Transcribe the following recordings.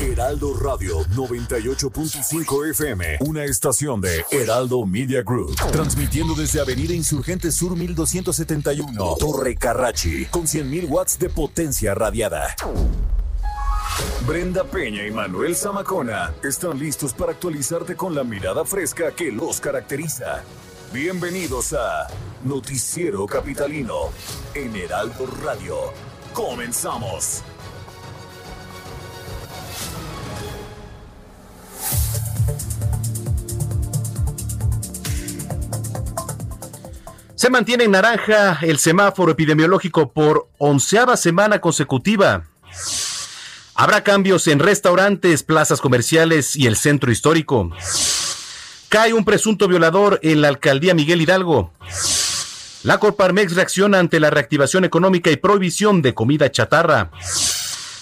Heraldo Radio 98.5 FM, una estación de Heraldo Media Group, transmitiendo desde Avenida Insurgente Sur 1271, Torre Carrachi, con 100.000 watts de potencia radiada. Brenda Peña y Manuel Zamacona están listos para actualizarte con la mirada fresca que los caracteriza. Bienvenidos a Noticiero Capitalino en Heraldo Radio. Comenzamos. Se mantiene en naranja el semáforo epidemiológico por onceava semana consecutiva. Habrá cambios en restaurantes, plazas comerciales y el centro histórico. Cae un presunto violador en la alcaldía Miguel Hidalgo. La Corparmex reacciona ante la reactivación económica y prohibición de comida chatarra.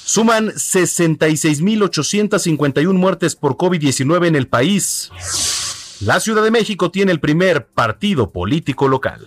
Suman 66.851 muertes por COVID-19 en el país. La Ciudad de México tiene el primer partido político local.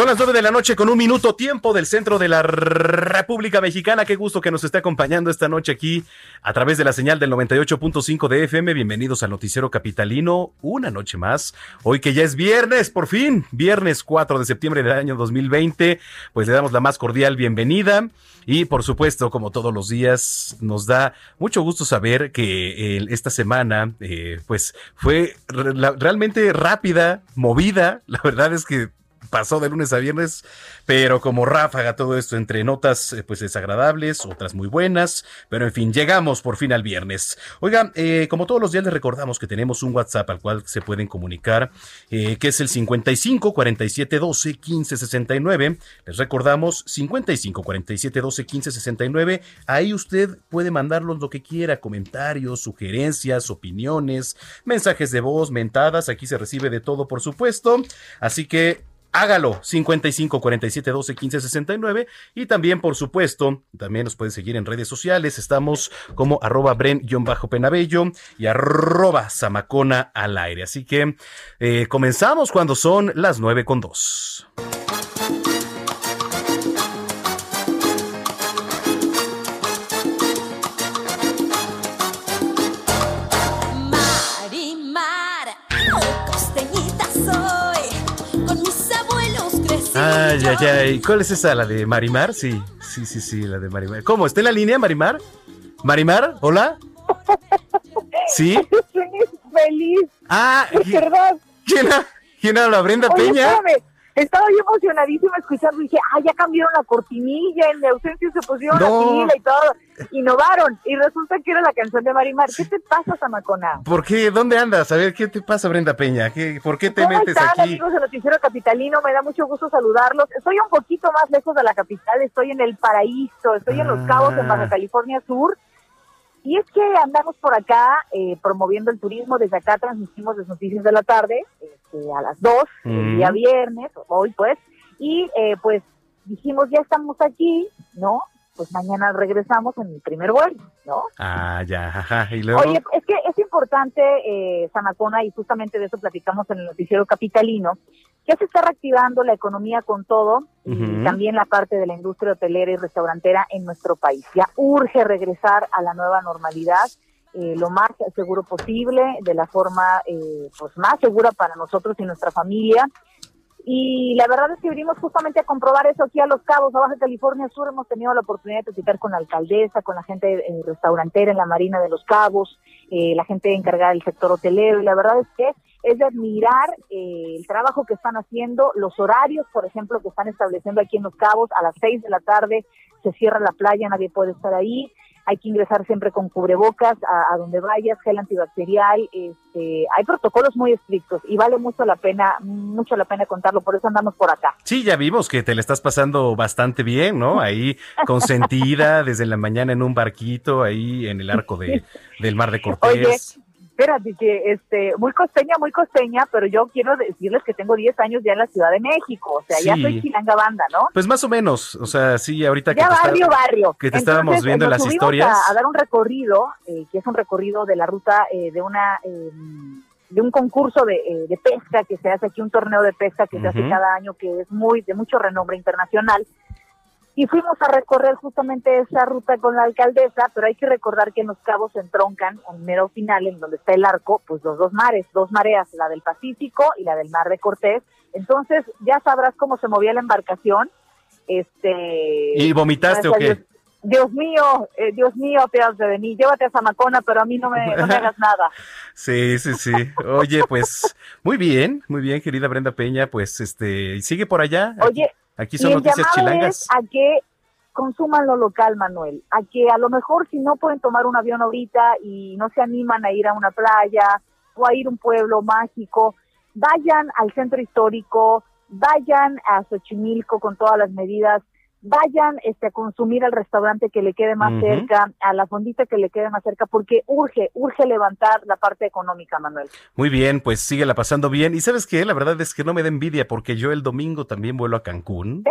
Son las nueve de la noche con un minuto tiempo del centro de la República Mexicana. Qué gusto que nos esté acompañando esta noche aquí a través de la señal del 98.5 de FM. Bienvenidos al Noticiero Capitalino. Una noche más. Hoy que ya es viernes, por fin. Viernes 4 de septiembre del año 2020. Pues le damos la más cordial bienvenida. Y por supuesto, como todos los días, nos da mucho gusto saber que esta semana, eh, pues fue realmente rápida, movida. La verdad es que pasó de lunes a viernes, pero como ráfaga todo esto entre notas eh, pues desagradables, otras muy buenas, pero en fin, llegamos por fin al viernes. Oiga, eh, como todos los días les recordamos que tenemos un WhatsApp al cual se pueden comunicar, eh, que es el 55 47 12 15 69. Les recordamos 55 47 12 15 69. Ahí usted puede mandarnos lo que quiera, comentarios, sugerencias, opiniones, mensajes de voz, mentadas, aquí se recibe de todo por supuesto. Así que hágalo 55 47 12 15 69 y también por supuesto también nos puede seguir en redes sociales. Estamos como arroba bren-penabello y arroba zamacona al aire. Así que eh, comenzamos cuando son las 9 con 2 Ay, ay, ay. ¿Cuál es esa? ¿La de Marimar? Sí, sí, sí, sí, la de Marimar. ¿Cómo? ¿Está en la línea, Marimar? ¿Marimar? ¿Hola? ¿Sí? feliz. Ah. ¿quién, ¿quién habla? ¿Brenda Peña? Estaba yo emocionadísima escuchando y dije, ah, ya cambiaron la cortinilla, en mi ausencia se pusieron la pila y todo. Innovaron. Y resulta que era la canción de Marimar. ¿Qué te pasa, Samacona? ¿Por qué? ¿Dónde andas? A ver, ¿qué te pasa, Brenda Peña? ¿Qué, ¿Por qué te ¿Cómo metes están, aquí? amigos del Noticiero Capitalino? Me da mucho gusto saludarlos. Estoy un poquito más lejos de la capital, estoy en el paraíso, estoy en Los Cabos, en Baja Ah. California Sur. Y es que andamos por acá eh, promoviendo el turismo. Desde acá transmitimos las noticias de la tarde este, a las 2, el Mm. día viernes, hoy pues. Y eh, pues dijimos, ya estamos aquí, ¿no? Pues mañana regresamos en el primer vuelo, ¿no? Ah, ya, ajá. Y luego. Oye, es que es importante, eh, Samacona, y justamente de eso platicamos en el noticiero capitalino, ya se está reactivando la economía con todo y también la parte de la industria hotelera y restaurantera en nuestro país. Ya urge regresar a la nueva normalidad eh, lo más seguro posible, de la forma eh, pues más segura para nosotros y nuestra familia. Y la verdad es que venimos justamente a comprobar eso aquí a Los Cabos, a Baja California Sur. Hemos tenido la oportunidad de platicar con la alcaldesa, con la gente eh, restaurantera en la Marina de Los Cabos, eh, la gente encargada del sector hotelero. Y la verdad es que es de admirar eh, el trabajo que están haciendo, los horarios, por ejemplo, que están estableciendo aquí en Los Cabos. A las seis de la tarde se cierra la playa, nadie puede estar ahí. Hay que ingresar siempre con cubrebocas a, donde vayas, gel antibacterial, este, hay protocolos muy estrictos y vale mucho la pena, mucho la pena contarlo, por eso andamos por acá. Sí, ya vimos que te le estás pasando bastante bien, ¿no? Ahí consentida desde la mañana en un barquito ahí en el arco de, del Mar de Cortés espérate, que este, muy costeña, muy costeña, pero yo quiero decirles que tengo 10 años ya en la Ciudad de México, o sea, ya soy chilanga banda, ¿no? Pues más o menos, o sea, sí, ahorita que barrio, barrio. Que te estábamos viendo en las historias. A, a, dar un recorrido, eh, que es un recorrido de la ruta eh, de una... Em, de un concurso de, eh, de, pesca que se hace aquí, un torneo de pesca que se hace cada año, que es muy de mucho renombre internacional y fuimos a recorrer justamente esa ruta con la alcaldesa, pero hay que recordar que en los cabos se entroncan, en mero final, en donde está el arco, pues los dos mares, dos mareas, la del Pacífico y la del Mar de Cortés. Entonces, ya sabrás cómo se movía la embarcación. Este, ¿Y vomitaste o qué? Dios, mío, eh, Dios mío, apiádate de mí, llévate a Zamacona, pero a mí no me, no me hagas nada. Sí, sí, sí. Oye, pues, muy bien, muy bien, querida Brenda Peña, pues, este, sigue por allá. Oye, Aquí son noticias chilangas. a que consuman lo local, Manuel. A que a lo mejor si no pueden tomar un avión ahorita y no se animan a ir a una playa o a ir a un pueblo mágico, vayan al centro histórico, vayan a Xochimilco con todas las medidas vayan este, a consumir al restaurante que le quede más cerca, a la fondita que le quede más cerca, porque urge, urge levantar la parte económica, Manuel. Muy bien, pues síguela pasando bien. Y sabes qué, la verdad es que no me da envidia, porque yo el domingo también vuelo a Cancún.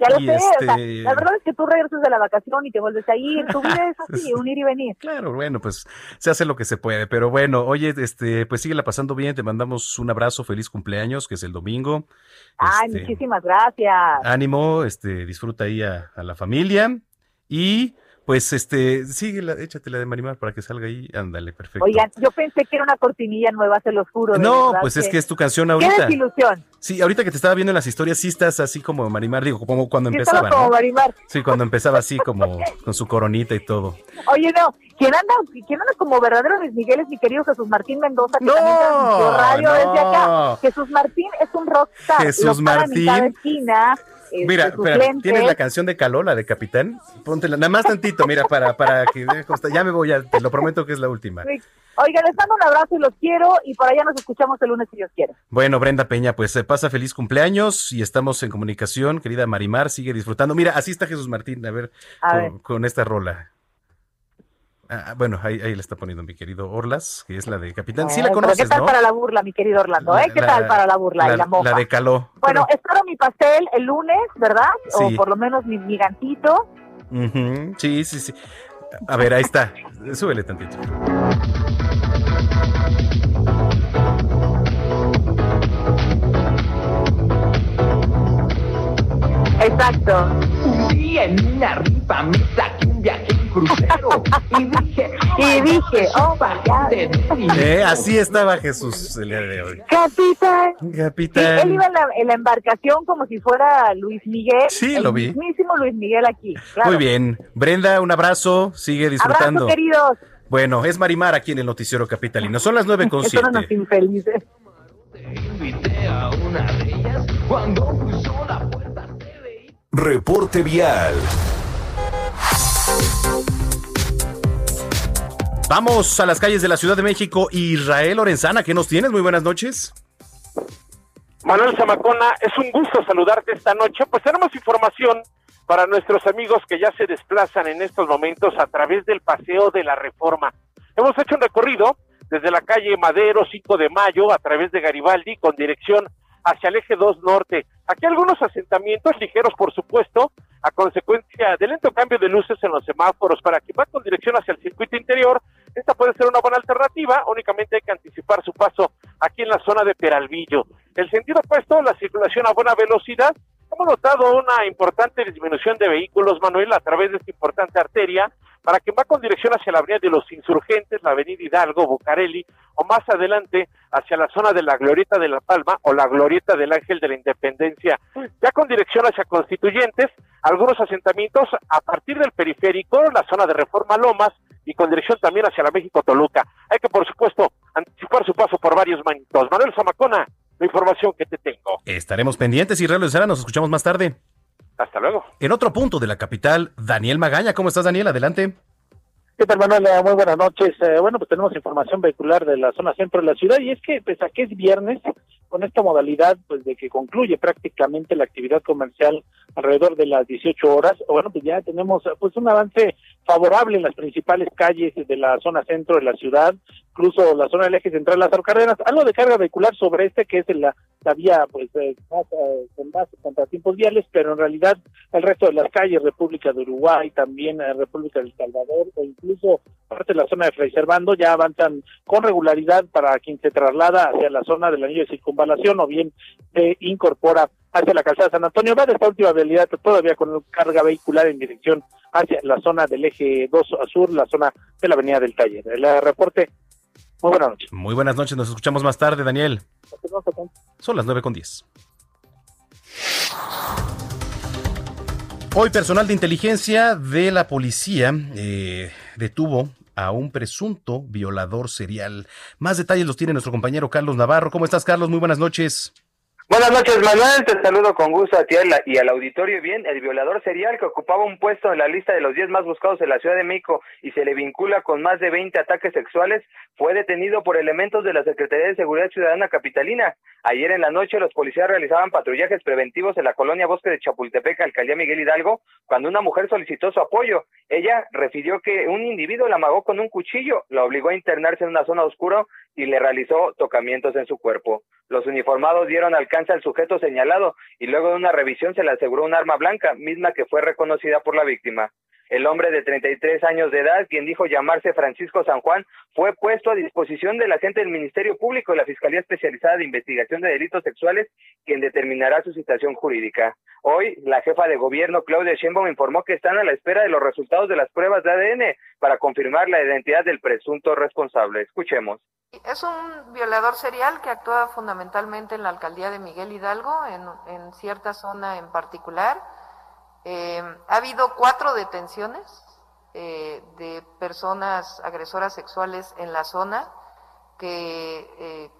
Ya lo sé. Este la verdad es que tú regresas de la vacación y te vuelves a ir. Tu vida es así, un ir y venir. Claro, bueno, pues se hace lo que se puede. Pero bueno, oye, este, pues síguela pasando bien. Te mandamos un abrazo, feliz cumpleaños, que es el domingo. Ay, este, muchísimas gracias. Ánimo, este, disfruta ahí a, a la familia y pues este, sigue, la, échate la de Marimar para que salga ahí. Ándale, perfecto. Oigan, yo pensé que era una cortinilla nueva, se los juro. No, pues es que es tu canción ahorita. Qué desilusión. Sí, ahorita que te estaba viendo en las historias, sí estás así como Marimar, digo, como cuando empezaba. como Marimar. Sí, cuando empezaba así como con su coronita y todo. Oye, no, ¿quién anda, quién anda como verdadero Luis Miguel es mi querido Jesús Martín Mendoza, que no, también radio desde acá. Jesús Martín es un rockstar. Jesús Martín. esquina este, mira, espera, ¿tienes la canción de Calola de Capitán? Póntela, nada más tantito, mira, para, para que ya me voy, a, te lo prometo que es la última. Oiga, les mando un abrazo y los quiero y por allá nos escuchamos el lunes si Dios quiere. Bueno, Brenda Peña, pues se pasa feliz cumpleaños y estamos en comunicación, querida Marimar, sigue disfrutando. Mira, así está Jesús Martín, a ver, con esta rola. Ah, bueno, ahí, ahí le está poniendo mi querido Orlas, que es la de Capitán. Sí la conoces, ¿Qué tal para la burla, mi querido Orlando? ¿eh? ¿Qué tal para la burla la, y la mofa? La de Caló. Bueno, espero mi pastel el lunes, ¿verdad? O por lo menos mi gigantito. Sí, sí, sí. A ver, ahí está. Súbele tantito. Exacto. Un día en una ripa me saqué un viaje crucero y dije, y dije, oh my eh, así estaba Jesús el día de hoy. Capitán. Capitán. él iba en la, en la, embarcación como si fuera Luis Miguel. Sí, lo vi. El mismísimo Luis Miguel aquí. Claro. Muy bien. Brenda, un abrazo. Sigue disfrutando. Abrazo, queridos. Bueno, es Marimar aquí en el Noticiero Capitalino. Son las nueve con siete. Son unos infelices. Te invité Vamos a las calles de la Ciudad de México. Israel Lorenzana, ¿qué nos tienes? Muy buenas noches. Manuel Zamacona, es un gusto saludarte esta noche. Pues tenemos información para nuestros amigos que ya se desplazan en estos momentos a través del Paseo de la Reforma. Hemos hecho un recorrido desde la calle Madero 5 de Mayo a través de Garibaldi con dirección hacia el eje 2 norte. Aquí algunos asentamientos ligeros, por supuesto, a consecuencia del lento cambio de luces en los semáforos para que va con dirección hacia el circuito interior. Esta puede ser una buena alternativa, únicamente hay que anticipar su paso aquí en la zona de Peralvillo. El sentido opuesto, la circulación a buena velocidad, hemos notado una importante disminución de vehículos, Manuel, a través de esta importante arteria, para quien va con dirección hacia la avenida de los Insurgentes, la avenida Hidalgo, Bucareli, o más adelante hacia la zona de la Glorieta de la Palma o la Glorieta del Ángel de la Independencia. Ya con dirección hacia Constituyentes, algunos asentamientos a partir del periférico, la zona de Reforma Lomas, y con dirección también hacia la México Toluca. Hay que, por supuesto, anticipar su paso por varios manitos. Manuel Zamacona, la información que te tengo. Estaremos pendientes, Israel Lozana, nos escuchamos más tarde. Hasta luego. En otro punto de la capital, Daniel Magaña. ¿Cómo estás, Daniel? Adelante. ¿Qué tal, Manuel? Eh, muy buenas noches. Eh, bueno, pues tenemos información vehicular de la zona centro de la ciudad y es que, pese a que es viernes, con esta modalidad, pues de que concluye prácticamente la actividad comercial alrededor de las 18 horas, bueno, pues ya tenemos pues un avance favorable en las principales calles de la zona centro de la ciudad, incluso la zona del eje central Las Cárdenas, algo de carga vehicular sobre este que es la, la vía pues eh, más, eh, con más contratiempos viales, pero en realidad el resto de las calles, República de Uruguay, también eh, República del Salvador o incluso parte de la zona de Fray Servando ya avanzan con regularidad para quien se traslada hacia la zona del anillo de circunvalación o bien se incorpora hacia la calzada San Antonio. Va de esta última habilidad todavía con carga vehicular en dirección hacia la zona del eje 2 sur, la zona de la avenida del Taller. El reporte, muy buenas noches. Muy buenas noches, nos escuchamos más tarde, Daniel. Son las 9 con 10. Hoy personal de inteligencia de la policía eh, detuvo a un presunto violador serial. Más detalles los tiene nuestro compañero Carlos Navarro. ¿Cómo estás, Carlos? Muy buenas noches. Buenas noches, Manuel. Te saludo con gusto a ti y al auditorio. Bien, el violador serial que ocupaba un puesto en la lista de los 10 más buscados en la Ciudad de México y se le vincula con más de 20 ataques sexuales, fue detenido por elementos de la Secretaría de Seguridad Ciudadana Capitalina. Ayer en la noche los policías realizaban patrullajes preventivos en la colonia Bosque de Chapultepec, alcaldía Miguel Hidalgo, cuando una mujer solicitó su apoyo. Ella refirió que un individuo la amagó con un cuchillo, la obligó a internarse en una zona oscura y le realizó tocamientos en su cuerpo. Los uniformados dieron alcance al sujeto señalado y luego de una revisión se le aseguró un arma blanca, misma que fue reconocida por la víctima. El hombre de 33 años de edad, quien dijo llamarse Francisco San Juan, fue puesto a disposición del agente del Ministerio Público de la Fiscalía Especializada de Investigación de Delitos Sexuales, quien determinará su situación jurídica. Hoy, la jefa de gobierno, Claudia Sheinbaum, informó que están a la espera de los resultados de las pruebas de ADN para confirmar la identidad del presunto responsable. Escuchemos. Es un violador serial que actúa fundamentalmente en la alcaldía de Miguel Hidalgo, en, cierta zona en particular. Eh, ha habido cuatro detenciones eh, de personas agresoras sexuales en la zona que eh,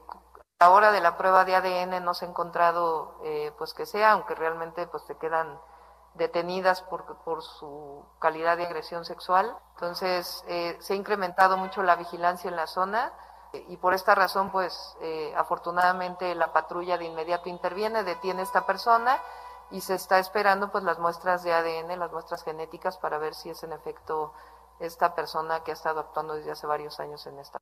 a la hora de la prueba de ADN no se ha encontrado pues que sea, aunque realmente pues se quedan detenidas por, por su calidad de agresión sexual. Entonces se ha incrementado mucho la vigilancia en la zona y por esta razón, pues eh, afortunadamente la patrulla de inmediato interviene, detiene a esta persona y se está esperando pues las muestras de ADN, las muestras genéticas para ver si es en efecto esta persona que ha estado actuando desde hace varios años en esta.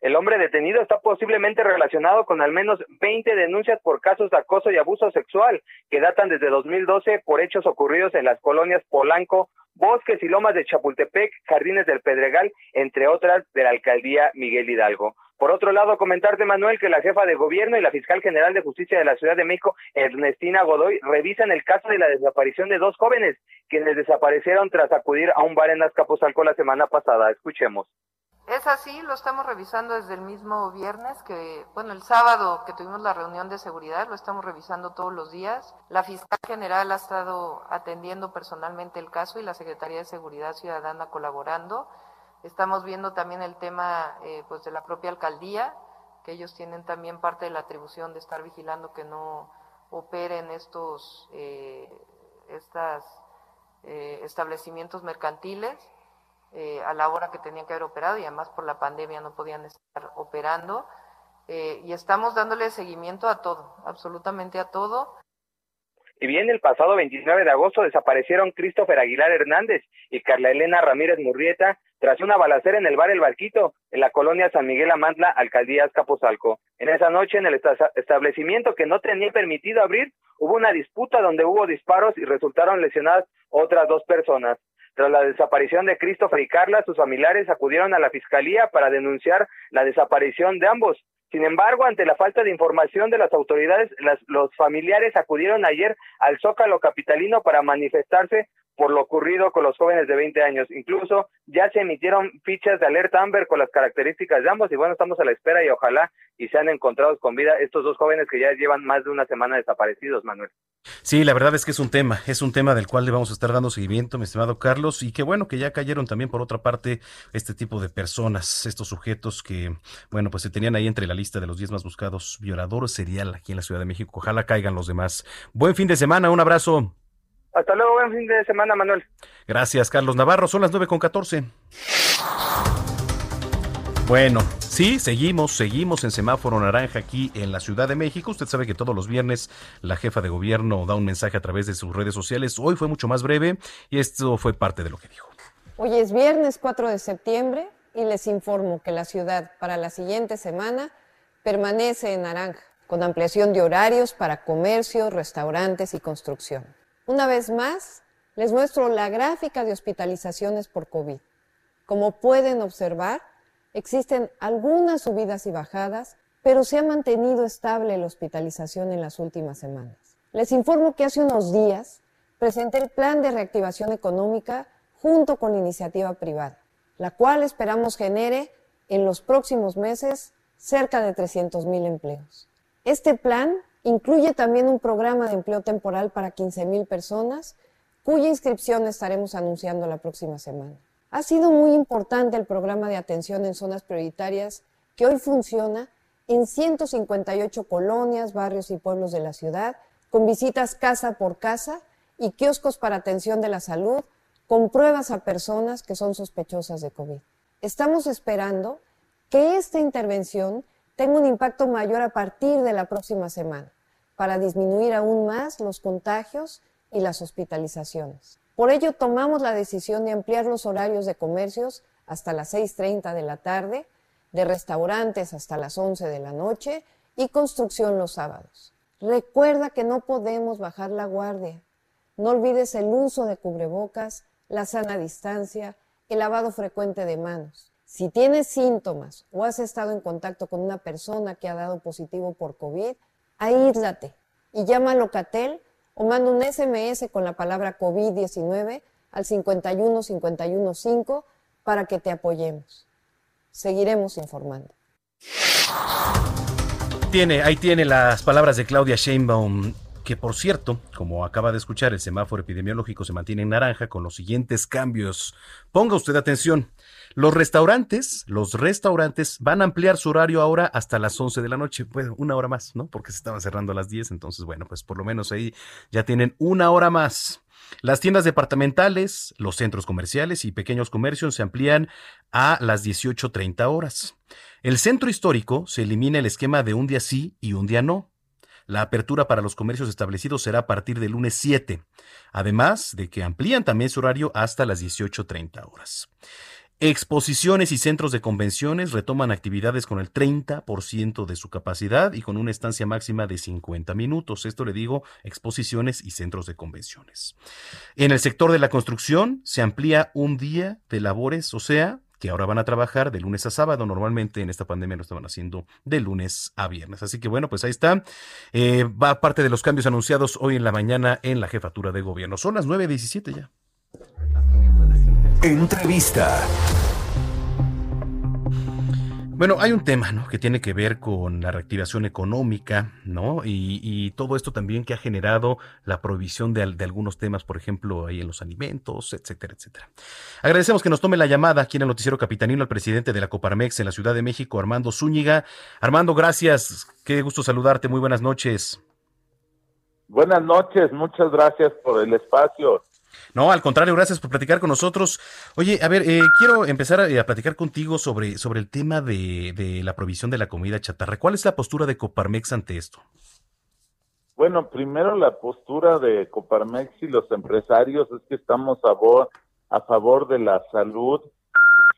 El hombre detenido está posiblemente relacionado con al menos 20 denuncias por casos de acoso y abuso sexual que datan desde 2012 por hechos ocurridos en las colonias Polanco, Bosques y Lomas de Chapultepec, Jardines del Pedregal, entre otras de la alcaldía Miguel Hidalgo. Por otro lado, comentarte, Manuel, que la jefa de gobierno y la fiscal general de justicia de la Ciudad de México, Ernestina Godoy, revisan el caso de la desaparición de dos jóvenes, quienes desaparecieron tras acudir a un bar en Azcapotzalco la semana pasada. Escuchemos. Es así, lo estamos revisando desde el mismo viernes, que, bueno, el sábado que tuvimos la reunión de seguridad, lo estamos revisando todos los días. La fiscal general ha estado atendiendo personalmente el caso y la Secretaría de Seguridad Ciudadana colaborando. Estamos viendo también el tema eh, pues de la propia alcaldía, que ellos tienen también parte de la atribución de estar vigilando que no operen estos eh, estas, eh, establecimientos mercantiles eh, a la hora que tenían que haber operado y además por la pandemia no podían estar operando. Eh, y estamos dándole seguimiento a todo, absolutamente a todo. Y bien, el pasado 29 de agosto desaparecieron Christopher Aguilar Hernández y Carla Elena Ramírez Murrieta tras una balacera en el bar El Barquito, en la colonia San Miguel Amantla, alcaldía Azcapotzalco. En esa noche, en el establecimiento que no tenía permitido abrir, hubo una disputa donde hubo disparos y resultaron lesionadas otras dos personas. Tras la desaparición de Christopher y Carla, sus familiares acudieron a la fiscalía para denunciar la desaparición de ambos. Sin embargo, ante la falta de información de las autoridades, los familiares acudieron ayer al Zócalo Capitalino para manifestarse por lo ocurrido con los jóvenes de 20 años. Incluso ya se emitieron fichas de alerta Amber con las características de ambos y bueno, estamos a la espera y ojalá y sean encontrados con vida estos dos jóvenes que ya llevan más de una semana desaparecidos, Manuel. Sí, la verdad es que es un tema, es un tema del cual le vamos a estar dando seguimiento, mi estimado Carlos, y qué bueno que ya cayeron también por otra parte este tipo de personas, estos sujetos que, bueno, pues se tenían ahí entre la lista de los 10 más buscados violadores serial aquí en la Ciudad de México. Ojalá caigan los demás. Buen fin de semana, un abrazo. Hasta luego, buen fin de semana, Manuel. Gracias, Carlos Navarro. Son las nueve con catorce. Bueno, sí, seguimos, seguimos en semáforo naranja aquí en la Ciudad de México. Usted sabe que todos los viernes la jefa de gobierno da un mensaje a través de sus redes sociales. Hoy fue mucho más breve y esto fue parte de lo que dijo. Hoy es viernes 4 de septiembre y les informo que la ciudad para la siguiente semana permanece en naranja, con ampliación de horarios para comercio, restaurantes y construcción. Una vez más, les muestro la gráfica de hospitalizaciones por COVID. Como pueden observar, existen algunas subidas y bajadas, pero se ha mantenido estable la hospitalización en las últimas semanas. Les informo que hace unos días presenté el plan de reactivación económica junto con la iniciativa privada, la cual esperamos genere en los próximos meses cerca de 300 mil empleos. Este plan incluye también un programa de empleo temporal para 15 mil personas, cuya inscripción estaremos anunciando la próxima semana. Ha sido muy importante el programa de atención en zonas prioritarias que hoy funciona en 158 colonias, barrios y pueblos de la ciudad, con visitas casa por casa y kioscos para atención de la salud, con pruebas a personas que son sospechosas de COVID. Estamos esperando que esta intervención tenga un impacto mayor a partir de la próxima semana para disminuir aún más los contagios y las hospitalizaciones. Por ello, tomamos la decisión de ampliar los horarios de comercios hasta las 6.30 de la tarde, de restaurantes hasta las 11 de la noche y construcción los sábados. Recuerda que no podemos bajar la guardia. No olvides el uso de cubrebocas, la sana distancia, el lavado frecuente de manos. Si tienes síntomas o has estado en contacto con una persona que ha dado positivo por COVID, aíslate y llama a Locatel o manda un SMS con la palabra COVID-19 al 51 51 5 para que te apoyemos. Seguiremos informando. Tiene, ahí tiene las palabras de Claudia Sheinbaum que por cierto, como acaba de escuchar, el semáforo epidemiológico se mantiene en naranja con los siguientes cambios. Ponga usted atención. Los restaurantes, los restaurantes van a ampliar su horario ahora hasta las 11 de la noche, bueno, una hora más, ¿no? Porque se estaba cerrando a las 10, entonces, bueno, pues por lo menos ahí ya tienen una hora más. Las tiendas departamentales, los centros comerciales y pequeños comercios se amplían a las 18.30 horas. El centro histórico se elimina el esquema de un día sí y un día no. La apertura para los comercios establecidos será a partir del lunes 7, además de que amplían también su horario hasta las 18.30 horas. Exposiciones y centros de convenciones retoman actividades con el 30% de su capacidad y con una estancia máxima de 50 minutos. Esto le digo, exposiciones y centros de convenciones. En el sector de la construcción se amplía un día de labores, o sea, que ahora van a trabajar de lunes a sábado. Normalmente en esta pandemia lo estaban haciendo de lunes a viernes. Así que bueno, pues ahí está. Eh, va parte de los cambios anunciados hoy en la mañana en la jefatura de gobierno. Son las 9.17 ya. Entrevista. Bueno, hay un tema, ¿no? Que tiene que ver con la reactivación económica, ¿no? Y, todo esto también que ha generado la prohibición de, algunos temas, por ejemplo, ahí en los alimentos, etcétera, etcétera. Agradecemos que nos tome la llamada aquí en el Noticiero Capitanino al presidente de la Coparmex en la Ciudad de México, Armando Zúñiga. Armando, gracias. Qué gusto saludarte. Muy buenas noches. Buenas noches. Muchas gracias por el espacio. No, al contrario, gracias por platicar con nosotros. Oye, a ver, eh, quiero empezar a, a, platicar contigo sobre, sobre el tema de, de, la provisión de la comida chatarra. ¿Cuál es la postura de Coparmex ante esto? Bueno, primero la postura de Coparmex y los empresarios es que estamos a, favor, a favor de la salud.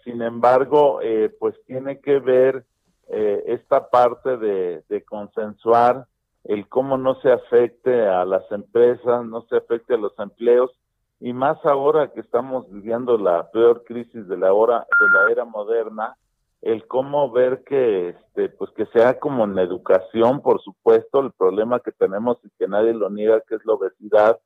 Sin embargo, eh, pues tiene que ver eh, esta parte de, de consensuar el cómo no se afecte a las empresas, no se afecte a los empleos y más ahora que estamos viviendo la peor crisis de la hora de la era moderna el cómo ver que este pues que sea como en educación por supuesto el problema que tenemos y que nadie lo niega que es la obesidad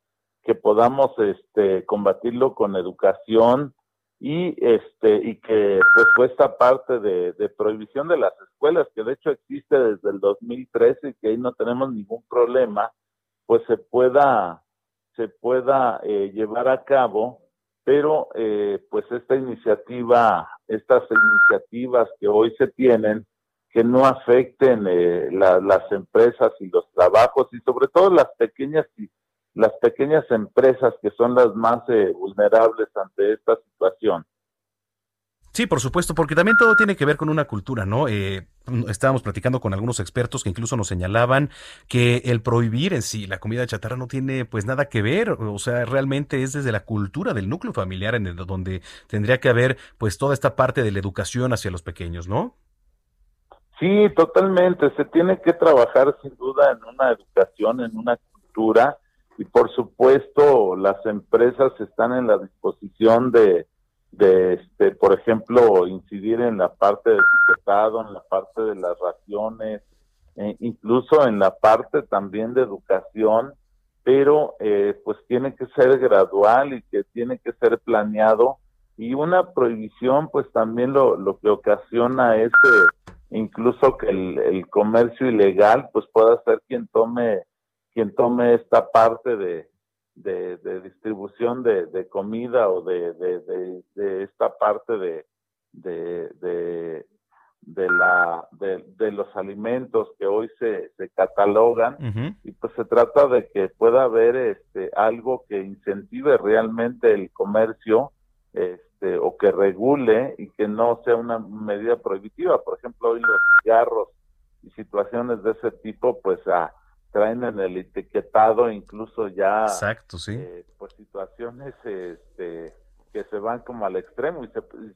que podamos este combatirlo con educación y este y que pues fue esta parte de, de prohibición de las escuelas que de hecho existe desde el 2013 y que ahí no tenemos ningún problema pues se pueda se pueda eh, llevar a cabo, pero eh, pues esta iniciativa, estas iniciativas que hoy se tienen, que no afecten eh, las empresas y los trabajos y sobre todo las pequeñas las pequeñas empresas que son las más eh, vulnerables ante esta situación. Sí, por supuesto, porque también todo tiene que ver con una cultura, ¿no? Eh, estábamos platicando con algunos expertos que incluso nos señalaban que el prohibir en sí la comida chatarra no tiene pues nada que ver, o sea, realmente es desde la cultura del núcleo familiar en donde tendría que haber pues toda esta parte de la educación hacia los pequeños, ¿no? Sí, totalmente, se tiene que trabajar sin duda en una educación, en una cultura y por supuesto las empresas están en la disposición de de, este, por ejemplo, incidir en la parte del etiquetado, en la parte de las raciones, e incluso en la parte también de educación, pero eh, pues tiene que ser gradual y que tiene que ser planeado. Y una prohibición pues también lo, lo que ocasiona es incluso que el, el, comercio ilegal pues pueda ser quien tome quien tome esta parte de, de, distribución de, comida o de, de, esta parte de, de, de, la, de, los alimentos que hoy se, se catalogan. Y pues se trata de que pueda haber este algo que incentive realmente el comercio este o que regule y que no sea una medida prohibitiva. Por ejemplo hoy los cigarros y situaciones de ese tipo pues a traen en el etiquetado incluso ya Exacto, sí. Eh, pues situaciones este, que se van como al extremo y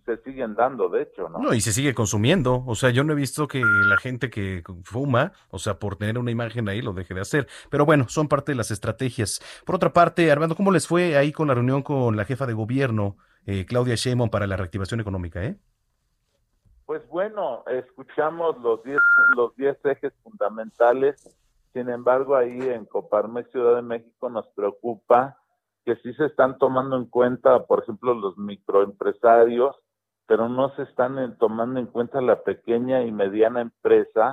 se, siguen dando, de hecho, ¿no? No, y se sigue consumiendo. O sea, yo no he visto que la gente que fuma, o sea, por tener una imagen ahí, lo deje de hacer. Pero bueno, son parte de las estrategias. Por otra parte, Armando, ¿cómo les fue ahí con la reunión con la jefa de gobierno, eh, Claudia Sheinbaum, para la reactivación económica, eh? Pues bueno, escuchamos los 10 los diez ejes fundamentales sin embargo, ahí en Coparmex Ciudad de México nos preocupa que sí se están tomando en cuenta, por ejemplo, los microempresarios, pero no se están tomando en cuenta la pequeña y mediana empresa,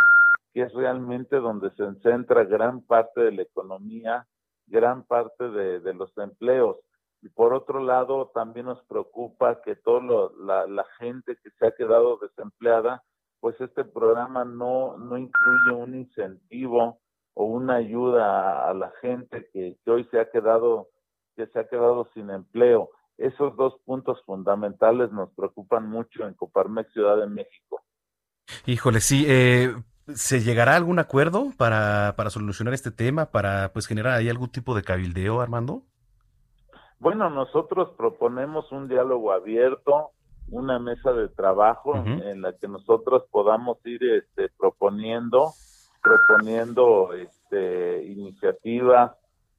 que es realmente donde se centra gran parte de la economía, gran parte de, los empleos. Y por otro lado, también nos preocupa que toda la, la gente que se ha quedado desempleada, pues este programa no, no incluye un incentivo o una ayuda a la gente que, hoy se ha quedado que se ha quedado sin empleo. Esos dos puntos fundamentales nos preocupan mucho en Coparmex Ciudad de México. Híjole, sí, eh, ¿se llegará a algún acuerdo para, para solucionar este tema, para pues generar ahí algún tipo de cabildeo, Armando? Bueno, nosotros proponemos un diálogo abierto, una mesa de trabajo en la que nosotros podamos ir este, proponiendo proponiendo este, iniciativas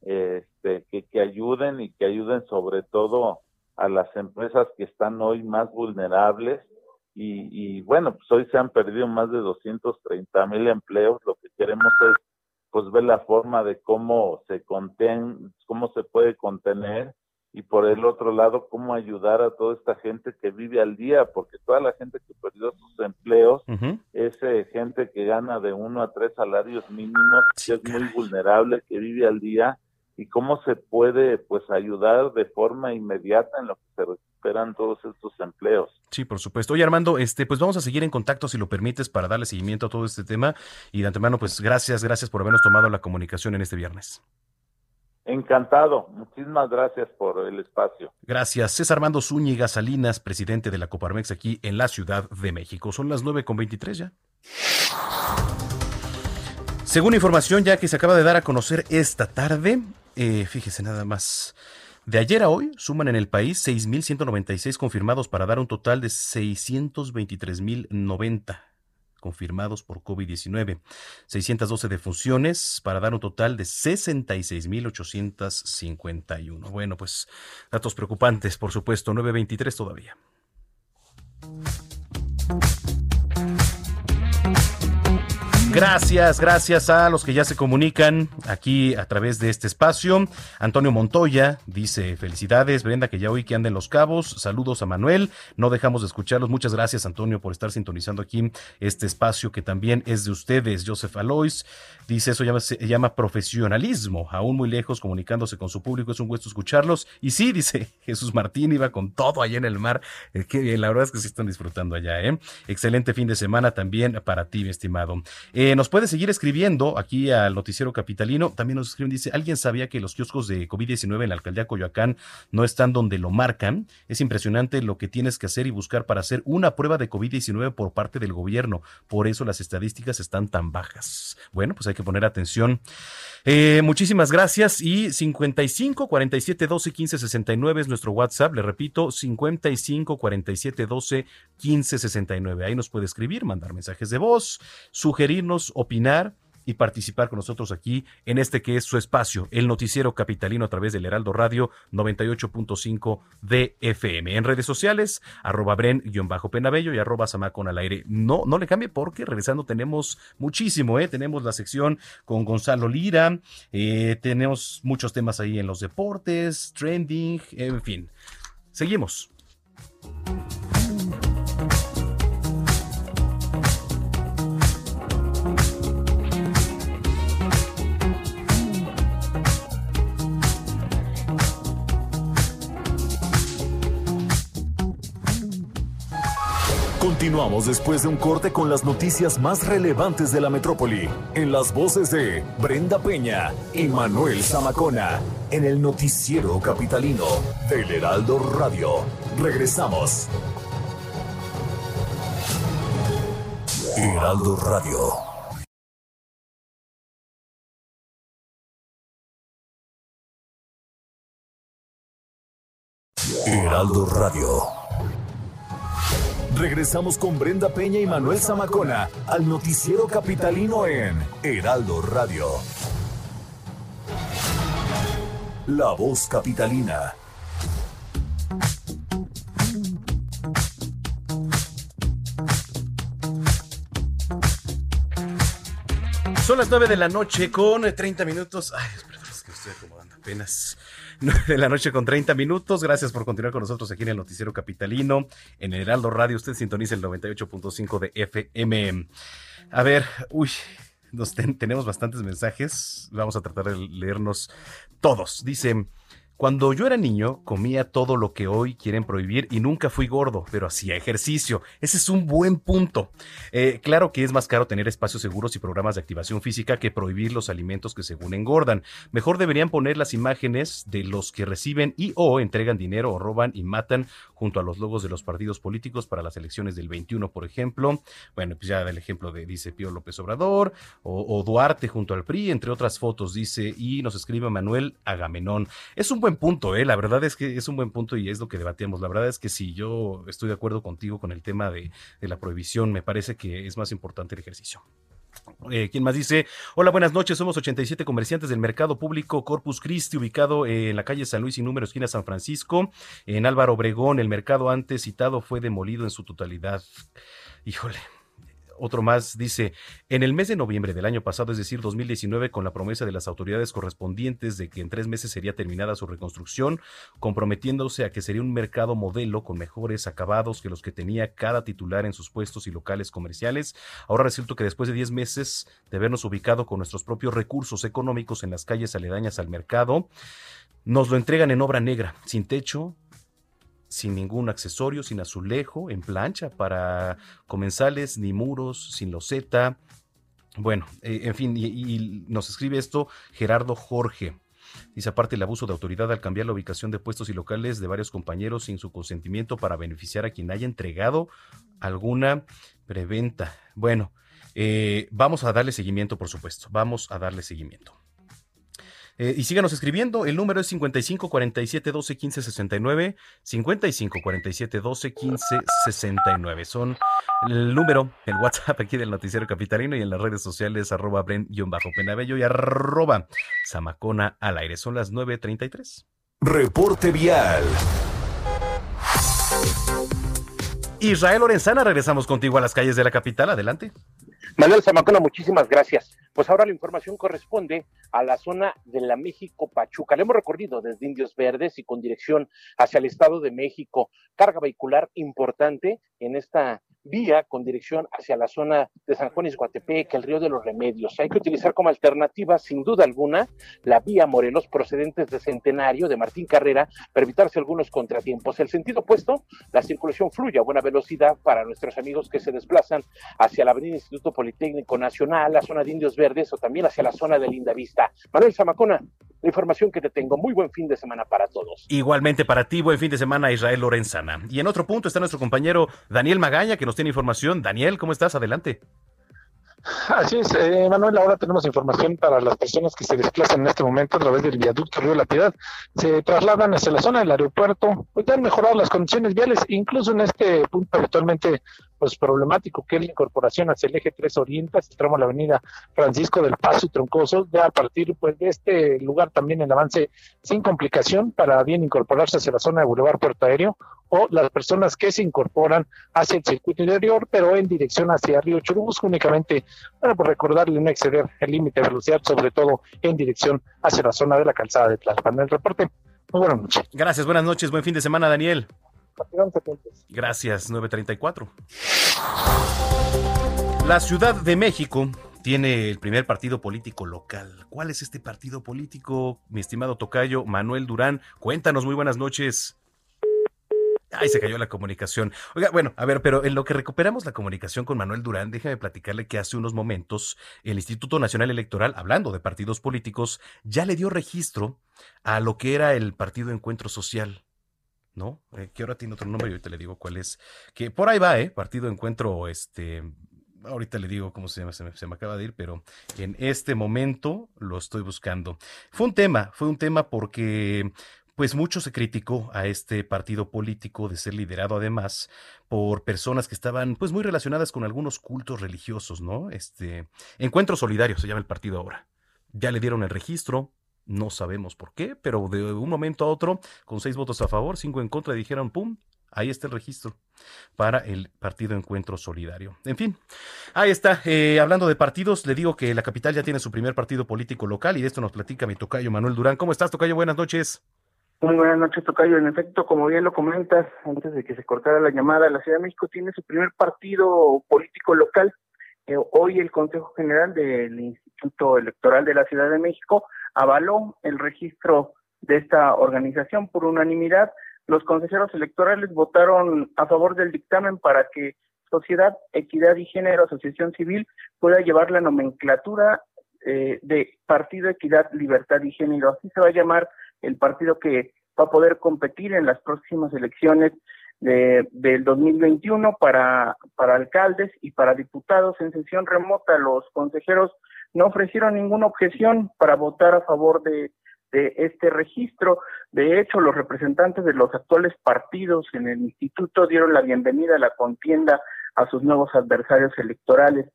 este, que, que ayuden y que ayuden sobre todo a las empresas que están hoy más vulnerables y, y, bueno, pues hoy se han perdido más de 230 mil empleos. Lo que queremos es pues ver la forma de cómo se conten, cómo se puede contener y por el otro lado cómo ayudar a toda esta gente que vive al día, porque toda la gente que perdió sus empleos es eh, gente que gana de uno a tres salarios mínimos, que es muy vulnerable, que vive al día y cómo se puede pues ayudar de forma inmediata en lo que se recuperan todos estos empleos. Sí, por supuesto. Oye, Armando, este, pues vamos a seguir en contacto si lo permites para darle seguimiento a todo este tema y de antemano pues gracias, gracias por habernos tomado la comunicación en este viernes. Encantado. Muchísimas gracias por el espacio. Gracias. Es Armando Zúñiga Salinas, presidente de la Coparmex aquí en la Ciudad de México. Son las 9.23 ya. Según información ya que se acaba de dar a conocer esta tarde, eh, fíjese nada más. De ayer a hoy suman en el país 6.196 confirmados para dar un total de 623.090 confirmados por COVID-19, 612 defunciones para dar un total de 66.851. Bueno, pues datos preocupantes, por supuesto, 923 todavía. Gracias, gracias a los que ya se comunican aquí a través de este espacio. Antonio Montoya dice felicidades, Brenda, que ya hoy que anden los cabos. Saludos a Manuel. No dejamos de escucharlos. Muchas gracias, Antonio, por estar sintonizando aquí este espacio que también es de ustedes. Joseph Alois dice eso llama, se llama profesionalismo. Aún muy lejos, comunicándose con su público, es un gusto escucharlos. Y sí, dice Jesús Martín, iba con todo allá en el mar. Eh, que la verdad es que sí están disfrutando allá, ¿eh? Excelente fin de semana también para ti, mi estimado. Nos puede seguir escribiendo aquí al Noticiero Capitalino. También nos escriben, dice, ¿alguien sabía que los kioscos de COVID-19 en la alcaldía Coyoacán no están donde lo marcan? Es impresionante lo que tienes que hacer y buscar para hacer una prueba de COVID-19 por parte del gobierno. Por eso las estadísticas están tan bajas. Bueno, pues hay que poner atención. Eh, muchísimas gracias y 55 47 12 15 69 es nuestro WhatsApp. Le repito, 55 47 12 15 69. Ahí nos puede escribir, mandar mensajes de voz, opinar y participar con nosotros aquí en este que es su espacio, el noticiero capitalino a través del Heraldo Radio 98.5 de FM. En redes sociales, arroba bren-penabello y arroba samacon al aire. No, no le cambie porque regresando tenemos muchísimo, ¿eh? Tenemos la sección con Gonzalo Lira, eh, tenemos muchos temas ahí en los deportes, trending, en fin. Seguimos. Continuamos después de un corte con las noticias más relevantes de la metrópoli, en las voces de Brenda Peña y Manuel Zamacona, en el noticiero capitalino del Heraldo Radio. Regresamos. Heraldo Radio. Heraldo Radio. Regresamos con Brenda Peña y Manuel Zamacona al noticiero capitalino en Heraldo Radio. La voz capitalina. Son las 9 de la noche con 30 minutos. Ay, estoy acomodando apenas. 9 de la noche con 30 minutos. Gracias por continuar con nosotros aquí en el Noticiero Capitalino, en Heraldo Radio. Usted sintoniza el 98.5 de FM. A ver, uy, nos tenemos bastantes mensajes. Vamos a tratar de leernos todos. Dice. Cuando yo era niño, comía todo lo que hoy quieren prohibir y nunca fui gordo, pero hacía ejercicio. Ese es un buen punto. Eh, claro que es más caro tener espacios seguros y programas de activación física que prohibir los alimentos que según engordan. Mejor deberían poner las imágenes de los que reciben y o entregan dinero o roban y matan junto a los logos de los partidos políticos para las elecciones del 21, por ejemplo. Bueno, pues ya el ejemplo de dice Pío López Obrador o, o Duarte junto al PRI, entre otras fotos, dice, y nos escribe Manuel Agamenón. Es un buen punto, ¿eh? La verdad es que es un buen punto y es lo que debatíamos. La verdad es que si yo estoy de acuerdo contigo con el tema de, de la prohibición, me parece que es más importante el ejercicio. Eh, ¿Quién más dice? Hola, buenas noches. Somos 87 comerciantes del mercado público Corpus Christi, ubicado en la calle San Luis y número esquina San Francisco. En Álvaro Obregón, el mercado antes citado fue demolido en su totalidad. Híjole, otro más dice, en el mes de noviembre del año pasado, es decir, 2019, con la promesa de las autoridades correspondientes de que en tres meses sería terminada su reconstrucción, comprometiéndose a que sería un mercado modelo con mejores acabados que los que tenía cada titular en sus puestos y locales comerciales. Ahora resulta que después de diez meses de habernos ubicado con nuestros propios recursos económicos en las calles aledañas al mercado, nos lo entregan en obra negra, sin techo, sin ningún accesorio, sin azulejo, en plancha para comensales, ni muros, sin loseta. Bueno, eh, en fin, y, nos escribe esto Gerardo Jorge. Dice aparte el abuso de autoridad al cambiar la ubicación de puestos y locales de varios compañeros sin su consentimiento para beneficiar a quien haya entregado alguna preventa. Bueno, eh, vamos a darle seguimiento, por supuesto. Vamos a darle seguimiento. Eh, y síganos escribiendo. El número es 55 47 12 15 69. 55 47 12 15 69. Son el número, el WhatsApp aquí del Noticiero Capitalino y en las redes sociales arroba bren-penabello y arroba zamacona al aire. Son las 9.33. Reporte vial. Israel Lorenzana, regresamos contigo a las calles de la capital. Adelante. Manuel Zamacona, muchísimas gracias. Pues ahora la información corresponde a la zona de la México Pachuca. Le hemos recorrido desde Indios Verdes y con dirección hacia el Estado de México. Carga vehicular importante en esta vía con dirección hacia la zona de San Juan Guatepec, el río de los Remedios. Hay que utilizar como alternativa, sin duda alguna, la vía Morelos procedentes de Centenario, de Martín Carrera, para evitarse algunos contratiempos. El sentido opuesto, la circulación fluye a buena velocidad para nuestros amigos que se desplazan hacia la Avenida Instituto Politécnico Nacional, la zona de Indios Verdes o también hacia la zona de Linda Vista. Manuel Zamacona, la información que te tengo. Muy buen fin de semana para todos. Igualmente para ti, buen fin de semana, Israel Lorenzana. Y en otro punto está nuestro compañero Daniel Magaña, que nos tiene información. Daniel, ¿cómo estás? Adelante. Así es, eh, Manuel, ahora tenemos información para las personas que se desplazan en este momento a través del viaducto Río La Piedad. Se trasladan hacia la zona del aeropuerto, pues han mejorado las condiciones viales, incluso en este punto habitualmente pues problemático que la incorporación hacia el eje 3 Oriente, se tramo la avenida Francisco del Paso y Troncoso, ya a partir pues de este lugar también el avance sin complicación para bien incorporarse hacia la zona de Boulevard Puerto Aéreo o las personas que se incorporan hacia el circuito interior, pero en dirección hacia Río Churubusco únicamente, para por recordarle no exceder el límite de velocidad, sobre todo en dirección hacia la zona de la calzada de Tlalpan. El reporte, muy buenas noches. Gracias, buenas noches, buen fin de semana, Daniel. Gracias, 934. La Ciudad de México tiene el primer partido político local. ¿Cuál es este partido político, mi estimado Tocayo Manuel Durán? Cuéntanos, muy buenas noches. Ay, se cayó la comunicación. Oiga, bueno, a ver, pero en lo que recuperamos la comunicación con Manuel Durán, déjame platicarle que hace unos momentos el Instituto Nacional Electoral, hablando de partidos políticos, ya le dio registro a lo que era el Partido Encuentro Social. ¿No? Eh, que ahora tiene otro nombre y ahorita le digo cuál es. Que por ahí va, ¿eh? Partido Encuentro, este, ahorita le digo cómo se llama, se me, se me, acaba de ir, pero en este momento lo estoy buscando. Fue un tema, fue un tema porque pues mucho se criticó a este partido político de ser liderado además por personas que estaban pues muy relacionadas con algunos cultos religiosos, ¿no? Este, Encuentro Solidario se llama el partido ahora. Ya le dieron el registro, no sabemos por qué, pero de un momento a otro, con seis votos a favor, cinco en contra, dijeron, ¡pum! Ahí está el registro para el Partido Encuentro Solidario. En fin, ahí está. Eh, hablando de partidos, le digo que la capital ya tiene su primer partido político local y de esto nos platica mi tocayo Manuel Durán. ¿Cómo estás, tocayo? Buenas noches. Muy buenas noches, Tocayo. En efecto, como bien lo comentas, antes de que se cortara la llamada, la Ciudad de México tiene su primer partido político local. Eh, hoy el Consejo General del Instituto Electoral de la Ciudad de México avaló el registro de esta organización por unanimidad. Los consejeros electorales votaron a favor del dictamen para que Sociedad, Equidad y Género, Asociación Civil, pueda llevar la nomenclatura eh, de Partido Equidad, Libertad y Género. Así se va a llamar el partido que va a poder competir en las próximas elecciones de, del 2021 para, para alcaldes y para diputados en sesión remota. Los consejeros no ofrecieron ninguna objeción para votar a favor de, este registro. De hecho, los representantes de los actuales partidos en el instituto dieron la bienvenida a la contienda a sus nuevos adversarios electorales.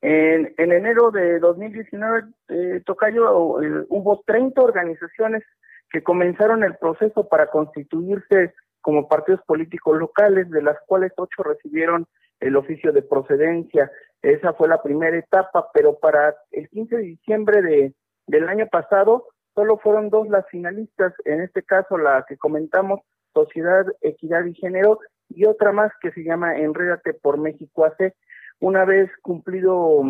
En, en enero de 2019, eh, Tocayo, eh, hubo 30 organizaciones que comenzaron el proceso para constituirse como partidos políticos locales, de las cuales ocho recibieron el oficio de procedencia. Esa fue la primera etapa, pero para el 15 de diciembre de, del año pasado solo fueron dos las finalistas, en este caso la que comentamos, Sociedad, Equidad y Género, y otra más que se llama Enrédate por México hace una vez cumplido,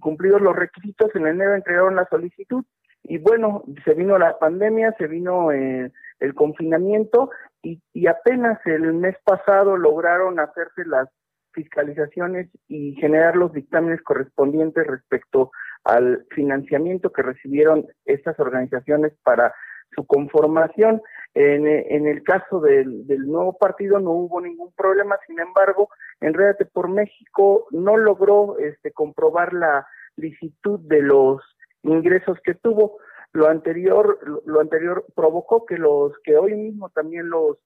cumplidos los requisitos, en enero entregaron la solicitud y bueno, se vino la pandemia, se vino eh, el confinamiento y apenas el mes pasado lograron hacerse las fiscalizaciones y generar los dictámenes correspondientes respecto al financiamiento que recibieron estas organizaciones para su conformación. En, en el caso del, del, nuevo partido no hubo ningún problema, sin embargo, Enrédate por México no logró este, comprobar la licitud de los ingresos que tuvo. Lo anterior, lo anterior provocó que los que hoy mismo también los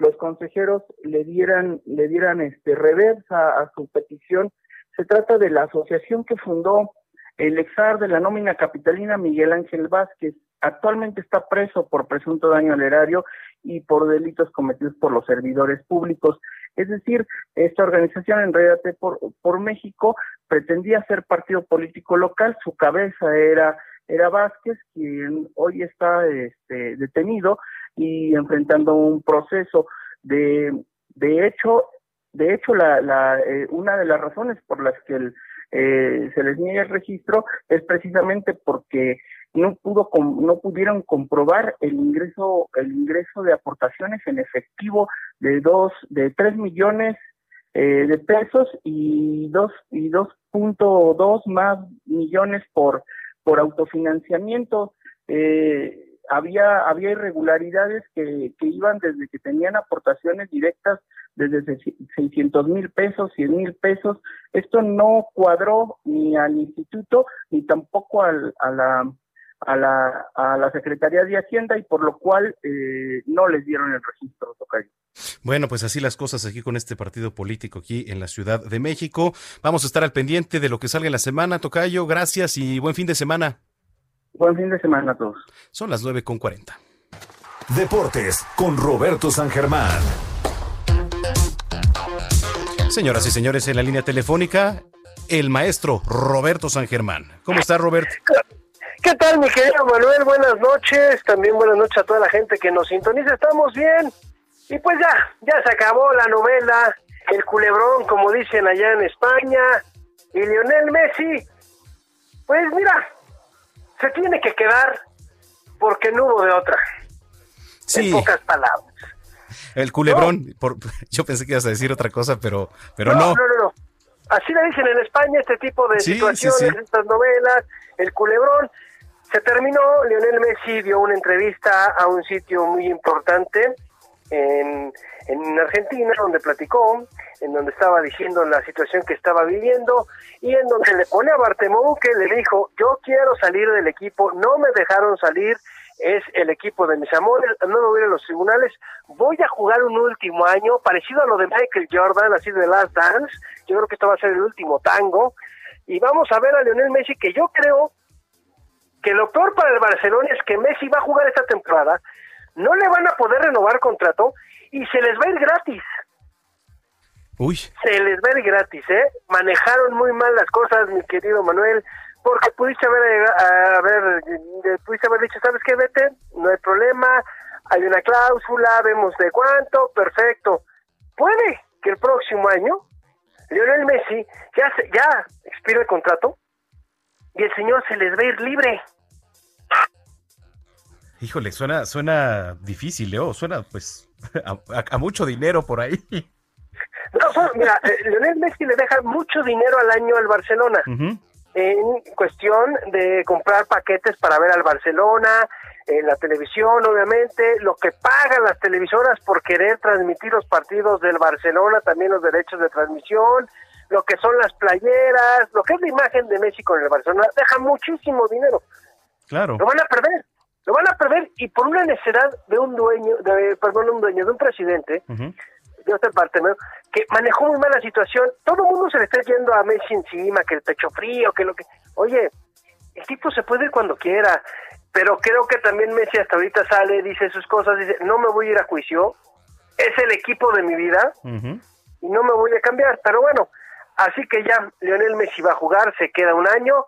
los consejeros le dieran, le dieran este reversa a su petición. Se trata de la asociación que fundó el exar de la nómina capitalina Miguel Ángel Vázquez. Actualmente está preso por presunto daño al erario y por delitos cometidos por los servidores públicos. Es decir, esta organización en realidad por, por México pretendía ser partido político local, su cabeza era, era Vázquez, quien hoy está este, detenido y enfrentando un proceso. De, de hecho, De hecho, la, la, eh, una de las razones por las que el, eh, se les niega el registro es precisamente porque no pudo no pudieron comprobar el ingreso el ingreso de aportaciones en efectivo de dos de tres millones eh, de pesos y dos y dos punto dos más millones por por autofinanciamiento eh, había había irregularidades que, que iban desde que tenían aportaciones directas desde 600 mil pesos, 100 mil pesos. Esto no cuadró ni al instituto ni tampoco al, a la a la, a la Secretaría de Hacienda y por lo cual eh, no les dieron el registro, Tocayo. Bueno, pues así las cosas aquí con este partido político aquí en la Ciudad de México. Vamos a estar al pendiente de lo que salga en la semana, Tocayo. Gracias y buen fin de semana. Buen fin de semana a todos. Son las nueve con cuarenta. Deportes con Roberto San Germán. Señoras y señores, en la línea telefónica, el maestro Roberto San Germán. ¿Cómo está, Roberto? ¿Qué tal, mi querido Manuel? Buenas noches. También buenas noches a toda la gente que nos sintoniza. Estamos bien. Y pues ya, ya se acabó la novela, el culebrón, como dicen allá en España. Y Lionel Messi, pues mira, se tiene que quedar porque no hubo de otra. Sí. En pocas palabras. El culebrón, por, yo pensé que ibas a decir otra cosa, pero, pero no. No, no, no. Así le dicen en España este tipo de Sí, situaciones, sí, sí. estas novelas, el culebrón. Se terminó, Lionel Messi dio una entrevista a un sitio muy importante en, en Argentina, donde platicó, en donde estaba diciendo la situación que estaba viviendo y en donde le pone a Bartemou que le dijo, yo quiero salir del equipo, no me dejaron salir, es el equipo de mis amores, no me voy a los tribunales, voy a jugar un último año, parecido a lo de Michael Jordan, así de Last Dance, yo creo que esto va a ser el último tango, y vamos a ver a Lionel Messi, que yo creo que lo peor para el Barcelona es que Messi va a jugar esta temporada, no le van a poder renovar contrato y se les va a ir gratis. Uy, Se les va a ir gratis, ¿eh? Manejaron muy mal las cosas, mi querido Manuel, porque pudiste haber, haber, eh, pudiste haber dicho, ¿sabes qué? Vete, no hay problema, hay una cláusula, vemos de cuánto, perfecto. Puede que el próximo año Lionel Messi ya, se- ya expira el contrato y el señor se les va a ir libre. híjole, suena, suena difícil, Leo. Suena, pues, a, a- a mucho dinero por ahí. No, son- mira, eh, Lionel Messi le deja mucho dinero al año al Barcelona. En cuestión de comprar paquetes para ver al Barcelona, en la televisión, obviamente, lo que pagan las televisoras por querer transmitir los partidos del Barcelona, también los derechos de transmisión, lo que son las playeras, lo que es la imagen de Messi con el Barcelona, deja muchísimo dinero. Claro. Lo van a perder, lo van a perder y por una necesidad de un dueño, de, perdón, un dueño, de un presidente, parte, ¿no? que manejó muy mal la situación. Todo el mundo se le está yendo a Messi encima, que el pecho frío, que lo que... Oye, el tipo se puede ir cuando quiera, pero creo que también Messi hasta ahorita sale, dice sus cosas, dice, no me voy a ir a juicio, es el equipo de mi vida y no me voy a cambiar. Pero bueno, así que ya Lionel Messi va a jugar, se queda un año,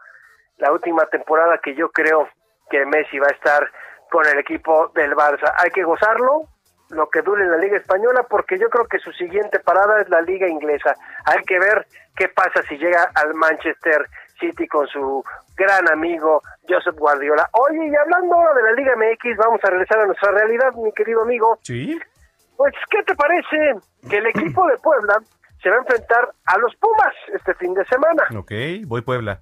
la última temporada que yo creo que Messi va a estar con el equipo del Barça. Hay que gozarlo, lo que dure en la Liga Española, porque yo creo que su siguiente parada es la Liga Inglesa. Hay que ver qué pasa si llega al Manchester City con su gran amigo Joseph Guardiola. Oye, y hablando ahora de la Liga MX, vamos a regresar a nuestra realidad, mi querido amigo. Sí. Pues, ¿qué te parece que el equipo de Puebla se va a enfrentar a los Pumas este fin de semana? Ok, voy Puebla.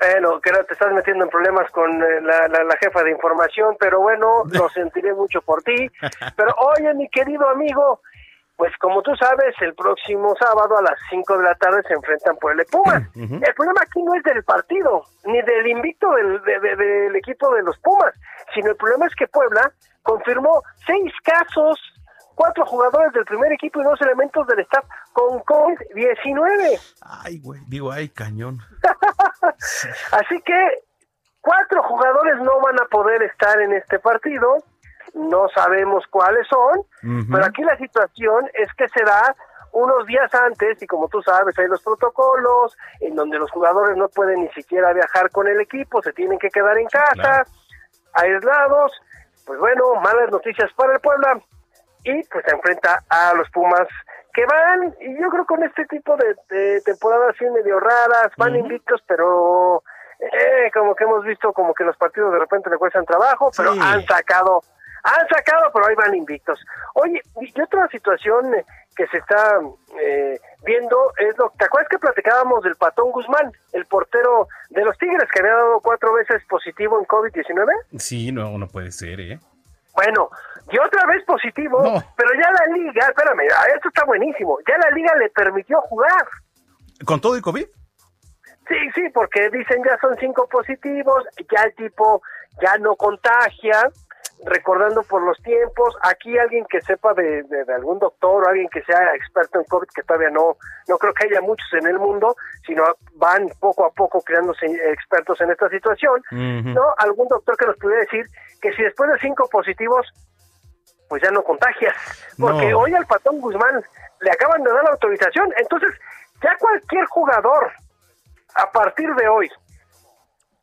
Bueno, creo que te estás metiendo en problemas con eh, la, la- la jefa de información, pero bueno, lo sentiré mucho por ti. Pero oye, mi querido amigo, pues como tú sabes, el próximo sábado a las 5 de la tarde se enfrentan Puebla y Pumas. El problema aquí no es del partido, ni del invicto del, de- de- del equipo de los Pumas, sino el problema es que Puebla confirmó seis casos, cuatro jugadores del primer equipo y dos elementos del staff con COVID-19. Ay, güey. Digo, ay, cañón. Así que cuatro jugadores no van a poder estar en este partido, no sabemos cuáles son, pero aquí la situación es que se da unos días antes y como tú sabes hay los protocolos en donde los jugadores no pueden ni siquiera viajar con el equipo, se tienen que quedar en casa, Claro. aislados, pues bueno, malas noticias para el Puebla y pues se enfrenta a los Pumas que van, y yo creo con este tipo de, de temporadas así medio raras, van invictos, pero eh, como que hemos visto como que los partidos de repente le cuestan trabajo, pero Sí. han sacado, han sacado, pero ahí van invictos. Oye, y otra situación eh, que se está eh, viendo es lo, ¿te acuerdas que platicábamos del Patón Guzmán, el portero de los Tigres que había dado cuatro veces positivo en COVID-19? Sí, no, no puede ser, ¿eh? Bueno, y otra vez positivo, pero ya la liga, espérame, ah, esto está buenísimo, ya la liga le permitió jugar. ¿Con todo y COVID? Sí, sí, porque dicen ya son cinco positivos, ya el tipo ya no contagia, recordando por los tiempos, aquí alguien que sepa de, de- de algún doctor o alguien que sea experto en COVID, que todavía no, no creo que haya muchos en el mundo, sino van poco a poco creándose expertos en esta situación, ¿no? Algún doctor que nos pudiera decir que si después de cinco positivos, pues ya no contagias, porque No. hoy al Patón Guzmán le acaban de dar la autorización, entonces ya cualquier jugador a partir de hoy,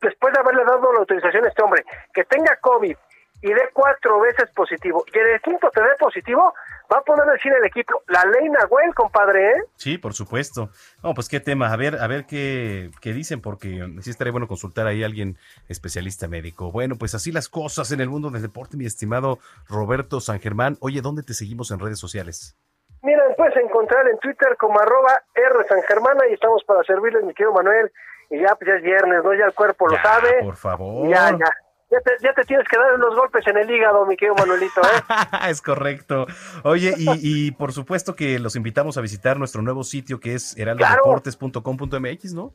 después de haberle dado la autorización a este hombre, que tenga COVID y dé cuatro veces positivo, y en el quinto te dé positivo, va a poder decir el equipo, la ley Nahuel, compadre, ¿eh? Sí, por supuesto. No, pues qué tema. A ver, a ver qué, qué dicen, porque sí estaría bueno consultar ahí a alguien especialista médico. Bueno, pues así las cosas en el mundo del deporte, mi estimado Roberto San Germán. Oye, ¿dónde te seguimos en redes sociales? Mira, puedes encontrar en Twitter como arroba R San Germana y estamos para servirles, mi querido Manuel. Y ya, pues ya es viernes, ¿no? Ya el cuerpo lo sabe. Por favor. Ya, ya. Ya te, ya te tienes que dar unos golpes en el hígado, mi querido Manuelito, ¿eh? es correcto. Oye, y, y por supuesto que los invitamos a visitar nuestro nuevo sitio que es heraldodeportes.com.mx, ¿no?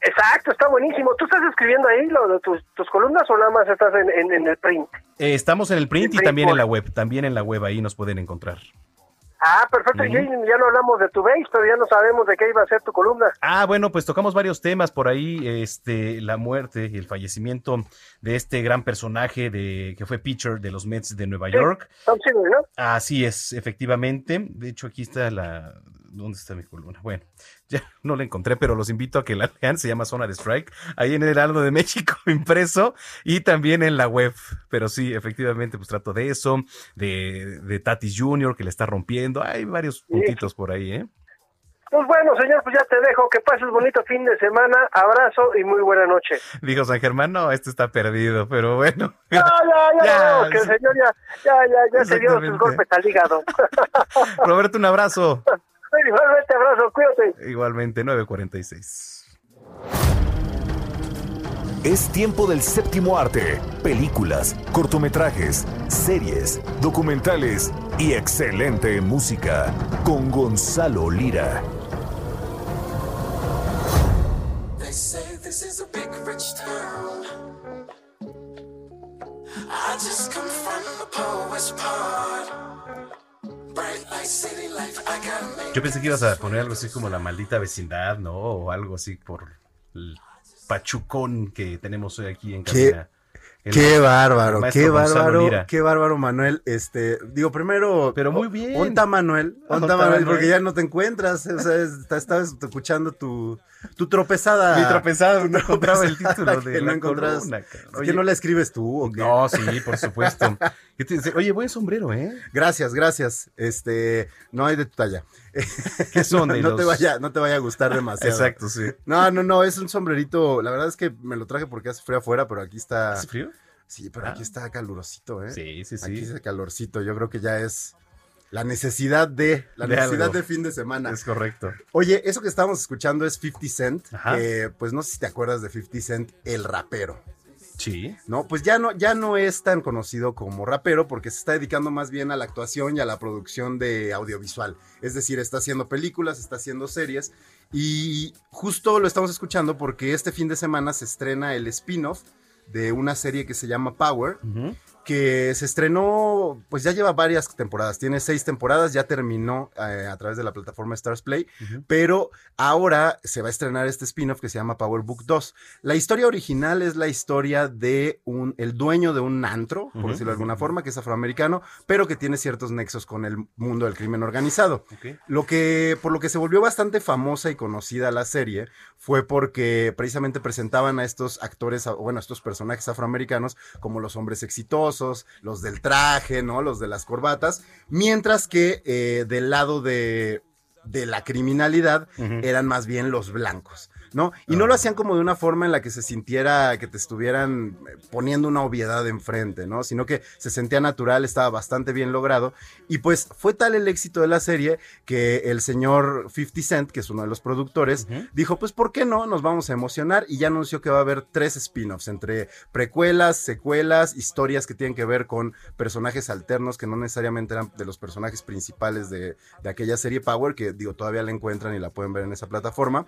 Exacto, está buenísimo. ¿Tú estás escribiendo ahí lo tus, tus columnas o nada más estás en, en- en el print? Eh, estamos en el print y print también en la web. También en la web ahí nos pueden encontrar. Ah, perfecto. Ujú. Ya, ya no hablamos de tu base, pero ya no sabemos de qué iba a ser tu columna. Ah, bueno, pues tocamos varios temas por ahí, este, la muerte y el fallecimiento de este gran personaje de que fue pitcher de los Mets de Nueva York. Tom Seaver, ¿no? Así es, efectivamente. De hecho, aquí está la. ¿Dónde está mi columna? Bueno, ya no la encontré, pero los invito a que la lean. Se llama Zona de Strike. Ahí en el Heraldo de México impreso y también en la web. Pero sí, efectivamente, pues trato de eso, de, de Tatis Jr., que le está rompiendo. Hay varios puntitos por ahí, ¿eh? Pues bueno, señor, pues ya te dejo. Que pases bonito fin de semana. Abrazo y muy buena noche. Dijo San Germán, no, este está perdido, pero bueno. No, ya, ya, Ya, no, que el señor ya, ya, ya, ya se dio sus golpes al hígado. Roberto, un abrazo. Igualmente, abrazo, cuídate. Igualmente, 946. Es tiempo del séptimo arte. Películas, cortometrajes, series, documentales y excelente música. Con Gonzalo Lira. They say this is a big rich town. I just come from the part. Yo pensé que ibas a poner algo así como la maldita vecindad, ¿no? O algo así por el pachucón que tenemos hoy aquí en cabina. El qué bárbaro, qué Gonzalo bárbaro, Lira. qué bárbaro, Manuel. Este, digo, primero. Pero muy bien. Onta Manuel, onta Manuel, Manuel. porque ya no te encuentras. O sea, estabas escuchando tu, tu tropezada. Mi tropezada, no encontraba el título de que no encontrabas. Es que no la escribes tú, ¿o qué? No, sí, por supuesto. Oye, buen sombrero, ¿eh? Gracias, gracias. Este, no hay de tu talla. ¿Qué son de no los- te vaya, no te vaya a gustar demasiado. Exacto, sí. No, no, no, es un sombrerito. La verdad es que me lo traje porque hace frío afuera, pero aquí está. ¿Hace frío? Sí, pero Ah. aquí está calurosito, ¿eh? Sí, sí, sí. Aquí está calorcito. Yo creo que ya es la necesidad de, la De necesidad algo. de fin de semana. Es correcto. Oye, eso que estábamos escuchando es 50 Cent, Ajá. que pues no sé si te acuerdas de 50 Cent, el rapero. Sí. No, pues ya no, ya no es tan conocido como rapero porque se está dedicando más bien a la actuación y a la producción de audiovisual. Es decir, está haciendo películas, está haciendo series y justo lo estamos escuchando porque este fin de semana se estrena el spin-off de una serie que se llama Power, que se estrenó, pues ya lleva varias temporadas, tiene seis temporadas, ya terminó eh, a través de la plataforma Stars Play, pero ahora se va a estrenar este spin-off que se llama Power Book 2. La historia original es la historia de un, el dueño de un antro, por decirlo de alguna forma, que es afroamericano, pero que tiene ciertos nexos con el mundo del crimen organizado. Lo que, por lo que se volvió bastante famosa y conocida la serie fue porque precisamente presentaban a estos actores, bueno, a estos personajes afroamericanos como los hombres exitosos, los del traje, ¿no? Los de las corbatas, mientras que eh, del lado de, de la criminalidad eran más bien los blancos. ¿No? Y no lo hacían como de una forma en la que se sintiera que te estuvieran eh, poniendo una obviedad enfrente, ¿no? Sino que se sentía natural, estaba bastante bien logrado. Y pues fue tal el éxito de la serie que el señor 50 Cent, que es uno de los productores, dijo, pues ¿por qué no? Nos vamos a emocionar y ya anunció que va a haber tres spin-offs entre precuelas, secuelas, historias que tienen que ver con personajes alternos que no necesariamente eran de los personajes principales de, de aquella serie Power, que digo, todavía la encuentran y la pueden ver en esa plataforma.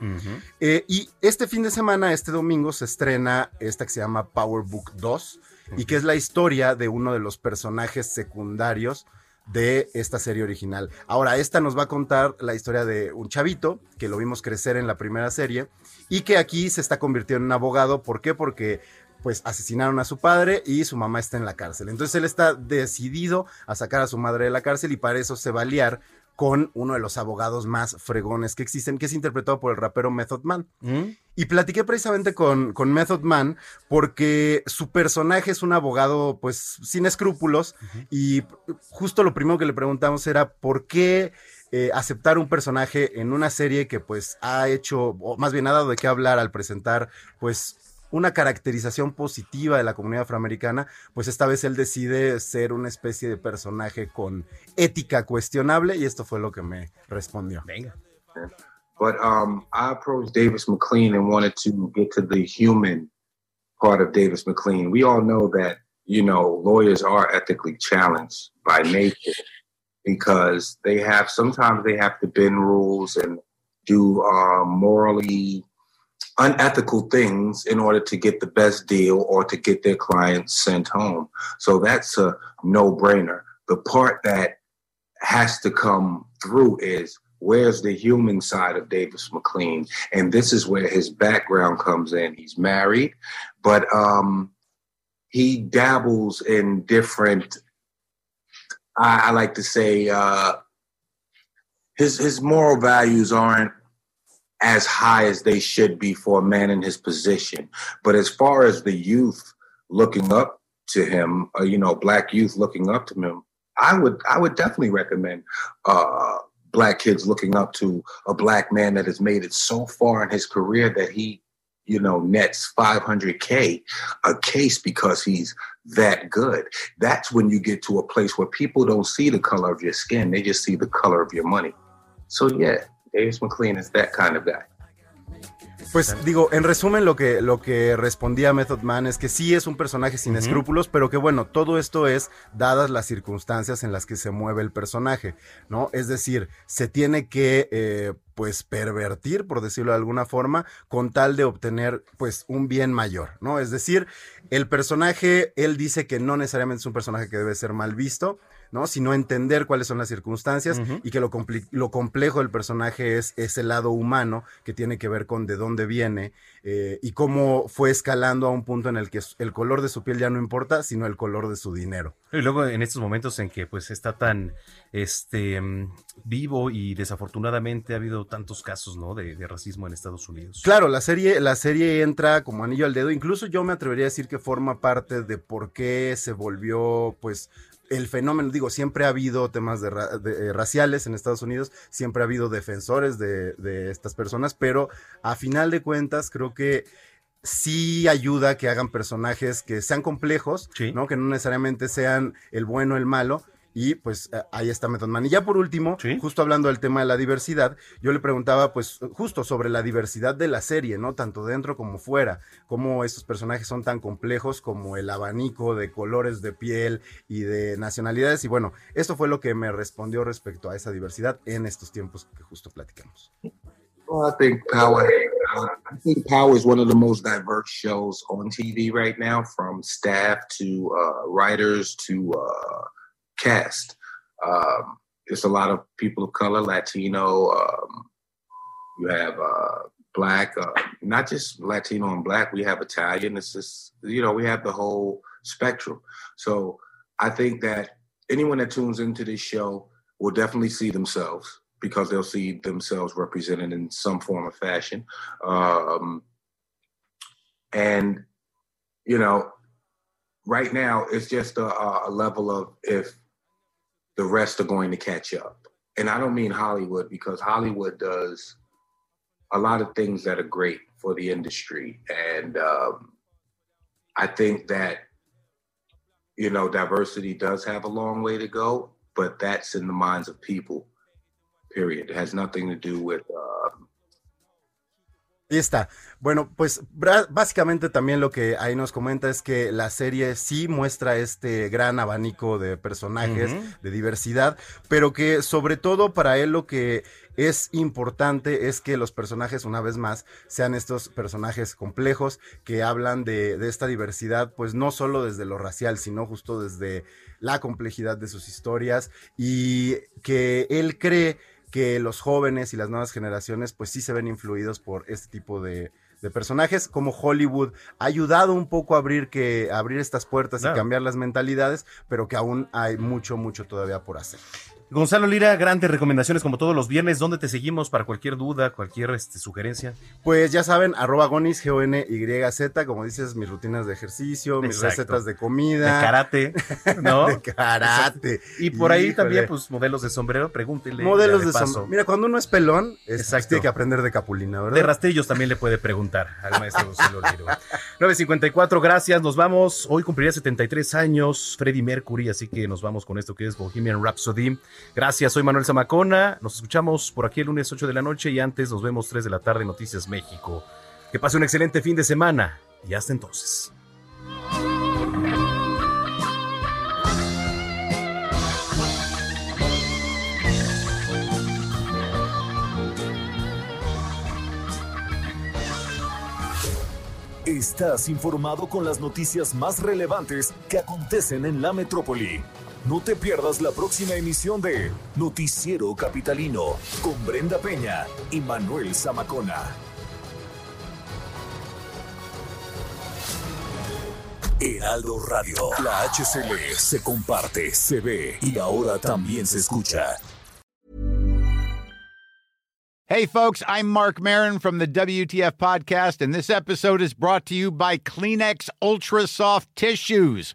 Eh, y este fin de semana, este domingo, se estrena esta que se llama Power Book 2 y que es la historia de uno de los personajes secundarios de esta serie original. Ahora, esta nos va a contar la historia de un chavito que lo vimos crecer en la primera serie y que aquí se está convirtiendo en un abogado. ¿Por qué? Porque pues asesinaron a su padre y su mamá está en la cárcel. Entonces él está decidido a sacar a su madre de la cárcel y para eso se va a liar con uno de los abogados más fregones que existen, que es interpretado por el rapero Method Man. Y platiqué precisamente con, con, Method Man porque su personaje es un abogado pues sin escrúpulos y justo lo primero que le preguntamos era por qué eh, aceptar un personaje en una serie que pues ha hecho, o más bien ha dado de qué hablar al presentar pues una caracterización positiva de la comunidad afroamericana, pues esta vez él decide ser una especie de personaje con ética cuestionable y esto fue lo que me respondió. Venga. But um, I approached Davis McLean and wanted to get to the human part of Davis McLean. We all know that, you know, lawyers are ethically challenged by nature because they have, sometimes they have to bend rules and do uh, morally unethical things in order to get the best deal or to get their clients sent home. So that's a no brainer. The part that has to come through is where's the human side of Davis McLean? And this is where his background comes in. He's married, but um, he dabbles in different, I, I like to say, uh, his, his moral values aren't as high as they should be for a man in his position. But as far as the youth looking up to him, uh, you know, black youth looking up to him, I would I would definitely recommend uh, black kids looking up to a black man that has made it so far in his career that he, you know, nets 500k a case because he's that good. That's when you get to a place where people don't see the color of your skin; they just see the color of your money. So yeah, Davis McLean is that kind of guy. Pues digo, en resumen lo que, lo que respondía Method Man es que sí es un personaje sin escrúpulos, pero que bueno, todo esto es dadas las circunstancias en las que se mueve el personaje, ¿no? Es decir, se tiene que eh, pues pervertir, por decirlo de alguna forma, con tal de obtener pues un bien mayor, ¿no? Es decir, el personaje, él dice que no necesariamente es un personaje que debe ser mal visto, ¿no? Sino entender cuáles son las circunstancias y que lo, lo, complejo del personaje es ese lado humano que tiene que ver con de dónde viene eh, y cómo fue escalando a un punto en el que el color de su piel ya no importa, sino el color de su dinero. Y luego en estos momentos en que pues está tan este mm, vivo y desafortunadamente ha habido tantos casos, ¿no? De, de, racismo en Estados Unidos. Claro, la serie, la serie entra como anillo al dedo. Incluso yo me atrevería a decir que forma parte de por qué se volvió, pues, el fenómeno, digo, siempre ha habido temas de, eh, raciales en Estados Unidos, siempre ha habido defensores de, de, estas personas, pero a final de cuentas creo que sí ayuda que hagan personajes que sean complejos, ¿no? Que no necesariamente sean el bueno o el malo, y pues eh, ahí está Method Man. Y ya por último, justo hablando del tema de la diversidad, yo le preguntaba pues justo sobre la diversidad de la serie, ¿no? Tanto dentro como fuera, cómo estos personajes son tan complejos como el abanico de colores de piel y de nacionalidades. Y bueno, esto fue lo que me respondió respecto a esa diversidad en estos tiempos que justo platicamos. Well, I think Power. I think Power is one of the most diverse shows on TV right now, from staff to uh, writers to uh, cast. Um, there's a lot of people of color, Latino. Um, you have uh, black, uh, not just Latino and black. We have Italian. It's just you know we have the whole spectrum. So I think that anyone that tunes into this show will definitely see themselves because they'll see themselves represented in some form or fashion. Um, and you know, right now it's just a, a level of if the rest are going to catch up. And I don't mean Hollywood because Hollywood does a lot of things that are great for the industry. And um, I think that, you know, diversity does have a long way to go, but that's in the minds of people, period. It has nothing to do with. Um, Ahí está. Bueno, pues básicamente también lo que ahí nos comenta es que la serie sí muestra este gran abanico de personajes, de diversidad, pero que sobre todo para él lo que es importante es que los personajes, una vez más, sean estos personajes complejos que hablan de, de esta diversidad, pues no solo desde lo racial, sino justo desde la complejidad de sus historias y que él cree que los jóvenes y las nuevas generaciones pues sí se ven influidos por este tipo de, de personajes, como Hollywood ha ayudado un poco a abrir, que, a abrir estas puertas Claro. y cambiar las mentalidades, pero que aún hay mucho, mucho todavía por hacer. Gonzalo Lira, grandes recomendaciones como todos los viernes. ¿Dónde te seguimos para cualquier duda, cualquier este, sugerencia? Pues ya saben, arroba gonis, G-O-N-Y-Z, como dices, mis rutinas de ejercicio, mis Exacto. recetas de comida. De karate, ¿no? de karate. Y por ahí Híjole. también, pues, modelos de sombrero, pregúntele. Modelos de sombrero. Mira, cuando uno es pelón, es, Exacto. tiene que aprender de capulina, ¿verdad? De rastrillos también le puede preguntar al maestro Gonzalo Lira. 954, gracias. Nos vamos. Hoy cumpliría 73 años Freddie Mercury, así que nos vamos con esto que es Bohemian Rhapsody. Gracias, soy Manuel Zamacona. Nos escuchamos por aquí el lunes 8 de la noche y antes nos vemos 3 de la tarde en Noticias México. Que pase un excelente fin de semana y hasta entonces. Estás informado con las noticias más relevantes que acontecen en la metrópoli. No te pierdas la próxima emisión de Noticiero Capitalino con Brenda Peña y Manuel Zamacona. Heraldo Radio, la HCL se comparte, se ve y ahora también se escucha. Hey, folks, I'm Mark Marin from the WTF Podcast, and this episode is brought to you by Kleenex Ultra Soft Tissues,